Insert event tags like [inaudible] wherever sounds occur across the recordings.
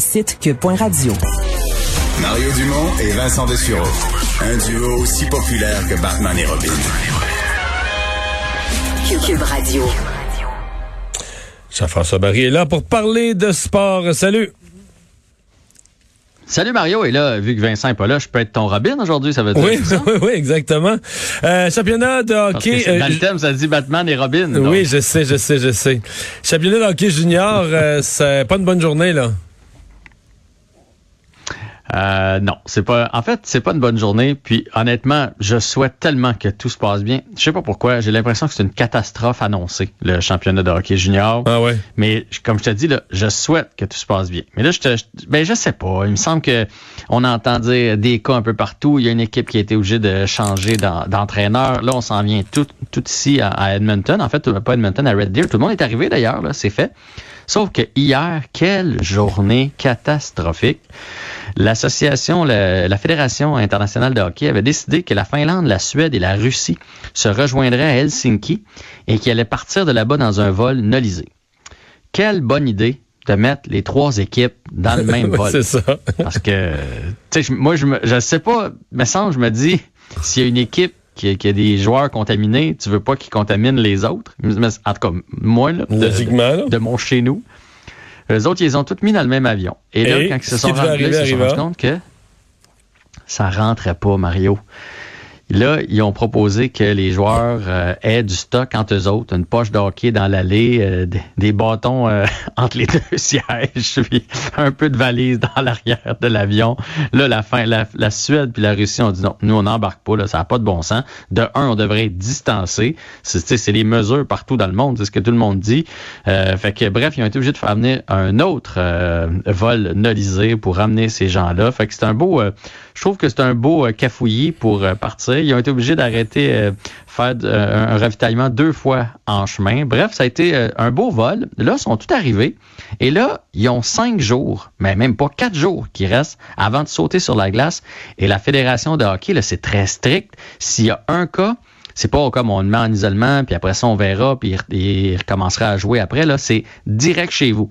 site cube.radio. Mario Dumont et Vincent Dessureau. Un duo aussi populaire que Batman et Robin. Cube Radio. Jean-François Barry est là pour parler de sport. Salut! Salut Mario, et là, vu que Vincent n'est pas là, je peux être ton Robin aujourd'hui, ça veut dire Oui, ça? [laughs] oui, oui, exactement. Euh, championnat de Parce que hockey. dans euh, le thème, ça dit Batman et Robin. donc. oui, je sais, je sais, je sais. Championnat de hockey junior, euh, c'est pas une bonne journée, là. Euh, non, c'est pas. En fait, c'est pas une bonne journée. Puis honnêtement, je souhaite tellement que tout se passe bien. Je sais pas pourquoi. J'ai l'impression que c'est une catastrophe annoncée, le championnat de hockey junior. Ah ouais. Mais comme je te dis, là, je souhaite que tout se passe bien. Mais là, je te, ben je sais pas. Il me semble que on entend dire des cas un peu partout. Il y a une équipe qui a été obligée de changer d'en- d'entraîneur. Là, on s'en vient tout, tout ici à, à Edmonton. En fait, pas Edmonton, à Red Deer. Tout le monde est arrivé d'ailleurs. Là, c'est fait. Sauf que hier, quelle journée catastrophique. L'association, la, la Fédération internationale de hockey avait décidé que la Finlande, la Suède et la Russie se rejoindraient à Helsinki et qu'ils allaient partir de là-bas dans un vol nolisé. Quelle bonne idée de mettre les trois équipes dans le même [laughs] vol. c'est ça. Parce que, tu sais, moi, je me, je sais pas, me semble, je me dis, s'il y a une équipe qui, a- qui a des joueurs contaminés, tu veux pas qu'ils contaminent les autres? Mais- En tout cas, moi, là, de, de mon chez nous, les autres, ils les ont tous mis dans le même avion. Et là, Et quand ils se sont rendus ils se sont rendus compte que ça rentrait pas, Mario. Là, ils ont proposé que les joueurs euh, aient du stock entre eux autres, une poche de hockey dans l'allée, euh, des, bâtons euh, [laughs] entre les deux sièges, puis un peu de valise dans l'arrière de l'avion. Là, la fin, la, la Suède puis la Russie ont dit non, nous on n'embarque pas, là, ça n'a pas de bon sens. De un, on devrait être distancé. C'est les mesures partout dans le monde, c'est ce que tout le monde dit. Fait que bref, ils ont été obligés de faire amener un autre vol nolisé pour ramener ces gens-là. Fait que c'est un beau, je trouve que c'est un beau cafouillis pour partir. Ils ont été obligés d'arrêter euh, faire euh, un ravitaillement deux fois en chemin. Bref, ça a été euh, un beau vol. Là, ils sont tout arrivés. Et là, ils ont cinq jours, mais même pas quatre jours qui restent avant de sauter sur la glace. Et la Fédération de hockey, là, c'est très strict. S'il y a un cas, c'est pas comme on le met en isolement, puis après ça, on verra, puis il, il recommencera à jouer après. Là, c'est direct chez vous.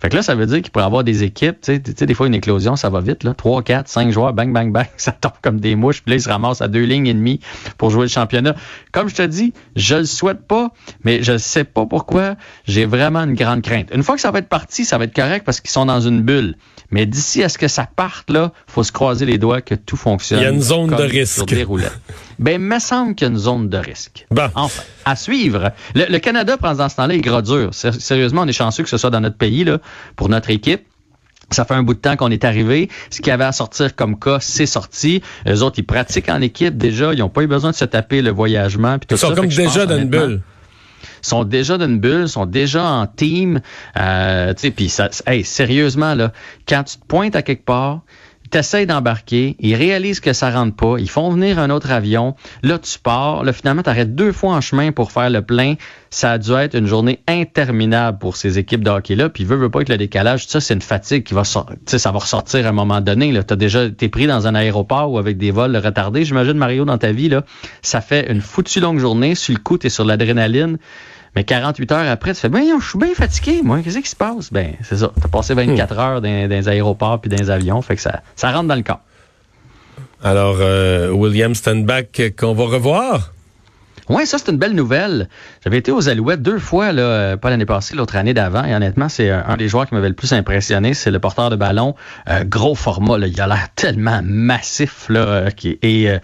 Fait que là, ça veut dire qu'il pourrait avoir des équipes, tu sais, des fois une éclosion, ça va vite, là. 3, 4, 5 joueurs, bang, bang, bang, [laughs] ça tombe comme des mouches, puis là, ils se ramassent à deux lignes et demie pour jouer le championnat. Comme je te dis, je le souhaite pas, mais je sais pas pourquoi, j'ai vraiment une grande crainte. Une fois que ça va être parti, ça va être correct parce qu'ils sont dans une bulle. Mais d'ici à ce que ça parte, là, faut se croiser les doigts que tout fonctionne. Il y a une zone de sur risque. des roulettes. [laughs] Ben, il me semble qu'il y a une zone de risque. Bon. Enfin, à suivre. Le, le Canada, pendant ce temps-là, est gras dur. Sé- Sérieusement, on est chanceux que ce soit dans notre pays, là, pour notre équipe. Ça fait un bout de temps qu'on est arrivé. Ce qu'il y avait à sortir comme cas, c'est sorti. Les autres, ils pratiquent en équipe déjà. Ils n'ont pas eu besoin de se taper le voyagement. puis tout Ils sont ça. comme déjà dans une bulle. sont déjà dans une bulle, sont déjà en team. Euh, tu sais, puis ça, hey, sérieusement là, quand tu te pointes à quelque part, t'essayes d'embarquer, ils réalisent que ça rentre pas, ils font venir un autre avion, là tu pars, là finalement t'arrêtes deux fois en chemin pour faire le plein. Ça a dû être une journée interminable pour ces équipes de hockey là, puis veut veut pas que le décalage, ça c'est une fatigue qui va ça va ressortir à un moment donné t'as déjà été pris dans un aéroport ou avec des vols retardés, j'imagine Mario dans ta vie là, ça fait une foutue longue journée, sur le coup t'es sur l'adrénaline. Mais 48 heures après, tu fais, ben, je suis bien fatigué, moi. Qu'est-ce qui se passe? Ben, c'est ça. T'as passé 24 heures dans, dans les aéroports puis dans les avions. Fait que ça, ça rentre dans le corps. Alors, euh, William Stenbach, euh, qu'on va revoir. Ouais, ça, c'est une belle nouvelle. J'avais été aux Alouettes deux fois, là, euh, pas l'année passée, l'autre année d'avant. Et honnêtement, c'est un, un des joueurs qui m'avait le plus impressionné. C'est le porteur de ballon. Euh, gros format, là. Il a l'air tellement massif, là. euh, et euh,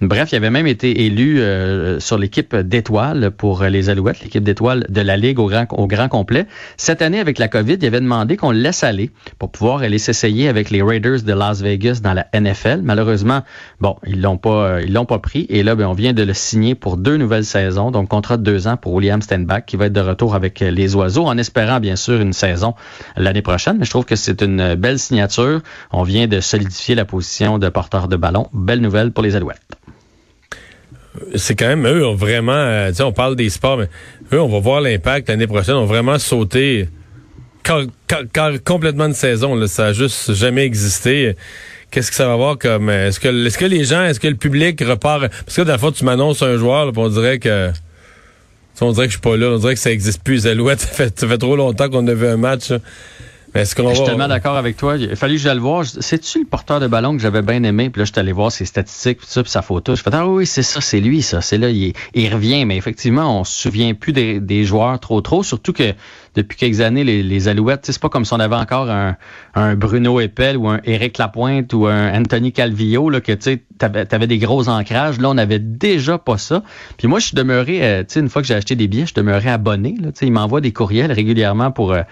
bref, il avait même été élu euh, sur l'équipe d'étoiles pour euh, les Alouettes, l'équipe d'étoiles de la Ligue au grand, au grand complet. Cette année, avec la COVID, il avait demandé qu'on le laisse aller pour pouvoir aller s'essayer avec les Raiders de Las Vegas dans la NFL. Malheureusement, bon, ils l'ont pas, euh, ils l'ont pas pris. Et là, ben, on vient de le signer pour deux nouvelles saisons, donc contrat de deux ans pour William Stenbach, qui va être de retour avec euh, les Oiseaux, en espérant bien sûr une saison l'année prochaine. Mais je trouve que c'est une euh, belle signature. On vient de solidifier la position de porteur de ballon. Belle nouvelle pour les Alouettes. C'est quand même eux ont vraiment, euh, on parle des sports, mais eux, on va voir l'impact l'année prochaine. ont vraiment sauté complètement de saison. Ça a juste jamais existé. Qu'est-ce que ça va avoir comme euh, Est-ce que est-ce que les gens, est-ce que le public repart? Parce que dans la fois, tu m'annonces un joueur, là, puis on dirait que on dirait que je suis pas là. On dirait que ça existe plus. Les Alouettes, [laughs] ça fait, ça fait trop longtemps qu'on a vu un match. là. Mais est-ce qu'on Je suis tellement d'accord avec toi. Il fallu que j'aille le voir. C'est-tu le porteur de ballon que j'avais bien aimé? Puis là, je suis allé voir ses statistiques, puis ça, puis sa photo. Je fais, ah oui, c'est ça, c'est lui, ça. C'est là, il, revient. Mais effectivement, on se souvient plus des, des joueurs trop, trop. Surtout que depuis quelques années, les, les Alouettes, c'est pas comme si on avait encore un, un Bruno Eppel ou un Éric Lapointe ou un Anthony Calvillo, que tu sais, t'avais, t'avais des gros ancrages. Là, on avait déjà pas ça. Puis moi, je suis demeuré, euh, tu sais, une fois que j'ai acheté des billets, je suis demeuré abonné. Là, ils m'envoient des courriels régulièrement pour, euh,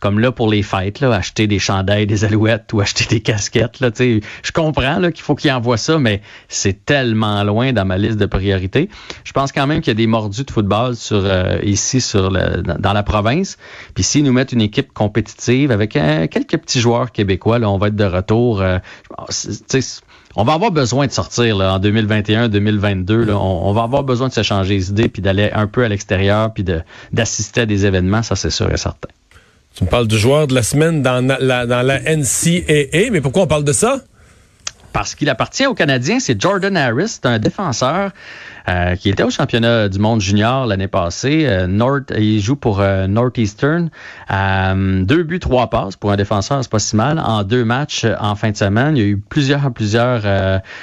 comme là, pour les fêtes, là, acheter des chandails, des alouettes ou acheter des casquettes. Là, je comprends qu'il faut qu'ils envoient ça, mais c'est tellement loin dans ma liste de priorités. Je pense quand même qu'il y a des mordus de football sur euh, ici sur dans la province. Puis s'ils nous mettent une équipe compétitive avec euh, quelques petits joueurs québécois, on va être de retour. euh, on va avoir besoin de sortir en 2021-2022. là. On, va avoir besoin de se changer les idées puis d'aller un peu à l'extérieur puis d'assister à des événements, ça c'est sûr et certain. Tu me parles du joueur de la semaine dans la NCAA, mais pourquoi on parle de ça? Parce qu'il appartient aux Canadiens. C'est Jordan Harris, un défenseur euh, qui était au championnat du monde junior l'année passée. Euh, North, il joue pour euh, Northeastern. Euh, deux buts, trois passes pour un défenseur, c'est pas si mal. En deux matchs euh, en fin de semaine, il y a eu plusieurs, plusieurs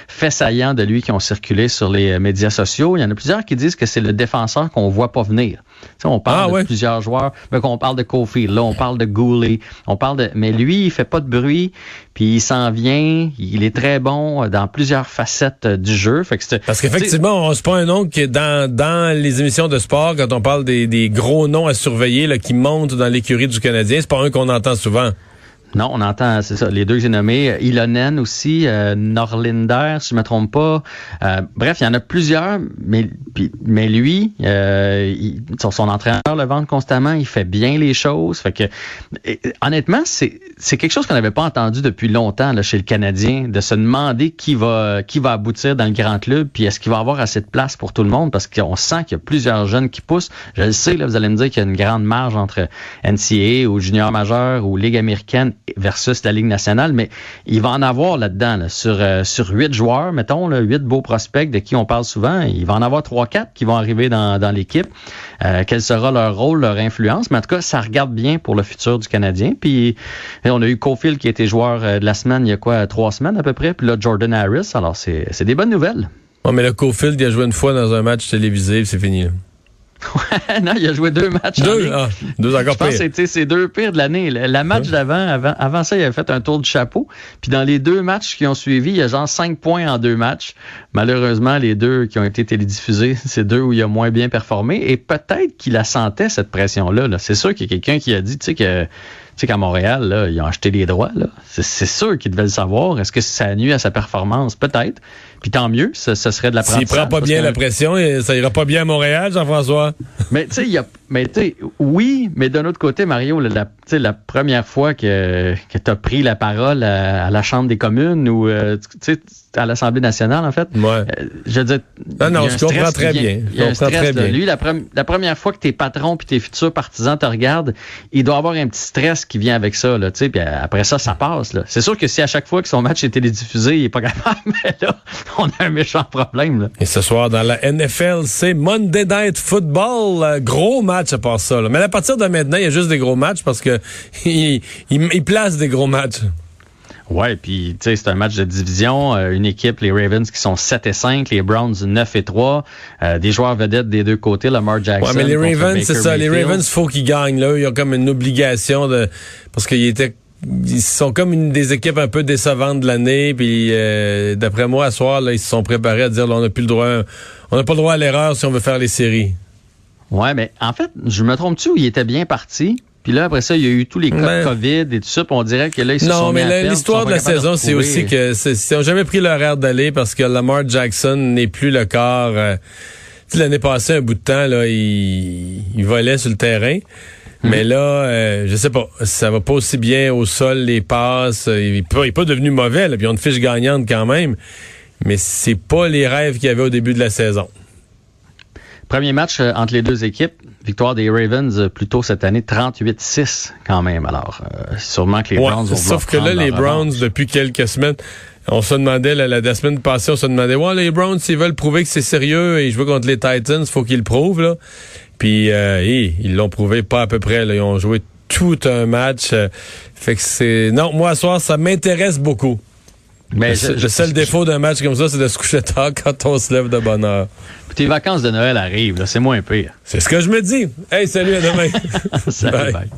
faits saillants de lui qui ont circulé sur les médias sociaux. Il y en a plusieurs qui disent que c'est le défenseur qu'on voit pas venir. On parle Ah, de ouais. plusieurs joueurs, mais qu'on parle de Kofi, là on parle de Goulet, on parle de, mais lui il fait pas de bruit, puis il s'en vient, il est très bon dans plusieurs facettes euh, du jeu. Fait que Parce qu'effectivement, on c'est pas un nom qui est dans, dans les émissions de sport, quand on parle des, des gros noms à surveiller là, qui montent dans l'écurie du Canadien, c'est pas un qu'on entend souvent. Non, on entend, c'est ça, les deux que j'ai nommés. Ilonen aussi, euh, Norlinder, si je me trompe pas. Euh, bref, il y en a plusieurs, mais, mais lui, euh, son, entraîneur le vend constamment, il fait bien les choses. Fait que, honnêtement, c'est c'est quelque chose qu'on n'avait pas entendu depuis longtemps là, chez le Canadien, de se demander qui va qui va aboutir dans le grand club, puis est-ce qu'il va avoir assez de place pour tout le monde, parce qu'on sent qu'il y a plusieurs jeunes qui poussent. Je le sais, là, vous allez me dire qu'il y a une grande marge entre NCAA ou junior majeur ou Ligue américaine versus la Ligue nationale, mais il va en avoir là-dedans, là, sur, euh, sur huit joueurs, mettons, là, huit beaux prospects de qui on parle souvent, il va en avoir trois, quatre qui vont arriver dans, dans l'équipe. Euh, quel sera leur rôle, leur influence? Mais en tout cas, ça regarde bien pour le futur du Canadien. Puis on a eu Cofield qui était joueur euh, de la semaine il y a quoi, trois semaines à peu près, puis là, Jordan Harris. Alors, c'est des bonnes nouvelles. Oh, mais le Cofield, il a joué une fois dans un match télévisé, c'est fini. [laughs] non, il a joué deux matchs. Deux, ah, deux Je encore pense que pire. ses deux pires de l'année. La match d'avant, avant, avant ça, il avait fait un tour du chapeau. Puis dans les deux matchs qui ont suivi, il y a genre cinq points en deux matchs. Malheureusement, les deux qui ont été télédiffusés, [laughs] c'est deux où il a moins bien performé. Et peut-être qu'il la sentait, cette pression-là. là. C'est sûr qu'il y a quelqu'un qui a dit, tu sais, que tu sais qu'à Montréal, là, ils ont acheté des droits. C'est c'est sûr qu'ils devaient le savoir. Est-ce que ça nuit à sa performance? Peut-être. Puis tant mieux, ce, ce serait de la S'il prend pas bien la pression, ça ira pas bien à Montréal, Jean-François. mais tu sais, il y a, mais tu sais, oui, mais d'un autre côté, Mario, la, la, tu sais, la première fois que, que tu as pris la parole à, à la Chambre des communes ou euh, tu sais, à l'Assemblée nationale, en fait, Ouais. euh, je veux dire, Non, non, je comprends très vient. bien. Il y a Je un comprends stress, très bien. Lui, la, pre- la première fois que tes patrons puis tes futurs partisans te regardent, il doit avoir un petit stress qui vient avec ça, là, tu sais, puis après ça, ça passe, là. C'est sûr que si à chaque fois que son match est télédiffusé, il est pas capable, [laughs] mais là, [laughs] on a un méchant problème, là. Et ce soir, dans la NFL, c'est Monday Night Football. Euh, gros match à part ça. là. Mais à partir de maintenant, il y a juste des gros matchs parce que [laughs] il, il, il place des gros matchs. Ouais, puis tu sais, c'est un match de division, euh, une équipe, les Ravens qui sont 7 et 5, les Browns 9 et 3, euh, des joueurs vedettes des deux côtés, Lamar Jackson. Ouais, mais les Ravens, c'est ça. Les. Ravens, faut qu'ils gagnent. Là, ils ont comme une obligation de parce qu'ils étaient ils sont comme une des équipes un peu décevantes de l'année. Puis euh, d'après moi, à soir, là, ils se sont préparés à dire là, on n'a plus le droit, on n'a pas le droit à l'erreur si on veut faire les séries. Ouais, mais en fait, je me trompe-tu où il était bien parti? Puis là, après ça, il y a eu tous les cas Ben- de COVID et tout ça, puis on dirait que là, ils se Non, sont mais la- perdre, l'histoire de la saison, c'est aussi que ils n'ont jamais pris l'horaire d'aller parce que Lamar Jackson n'est plus le corps. euh, l'année passée, un bout de temps, là, il, il volait sur le terrain. Mais là, euh, je sais pas, ça va pas aussi bien au sol, les passes. euh, Il n'est pas, il est pas devenu mauvais, là, puis ils ont une fiche gagnante quand même. Mais c'est pas les rêves qu'il y avait au début de la saison. Premier match euh, entre les deux équipes, victoire des Ravens euh, plus tôt cette année, 38-6 quand même. Alors, euh, sûrement que les Ouais, Browns vont sauf que là, les Browns, depuis quelques semaines, on se demandait, la, la, la semaine passée, on se demandait, ouais, les Browns, s'ils veulent prouver que c'est sérieux et jouer contre les Titans, faut qu'ils le prouvent, là. Puis, euh, ils l'ont prouvé pas à peu près, là. Ils ont joué tout un match. Euh, fait que c'est non, moi ce soir ça m'intéresse beaucoup. Mais le, je, le seul défaut d'un match comme ça, c'est de se coucher tard [laughs] quand on se lève de bonne heure. Tes vacances de Noël arrivent, c'est moins pire. C'est ce que je me dis. Hey, salut, à demain. [laughs] salut, bye.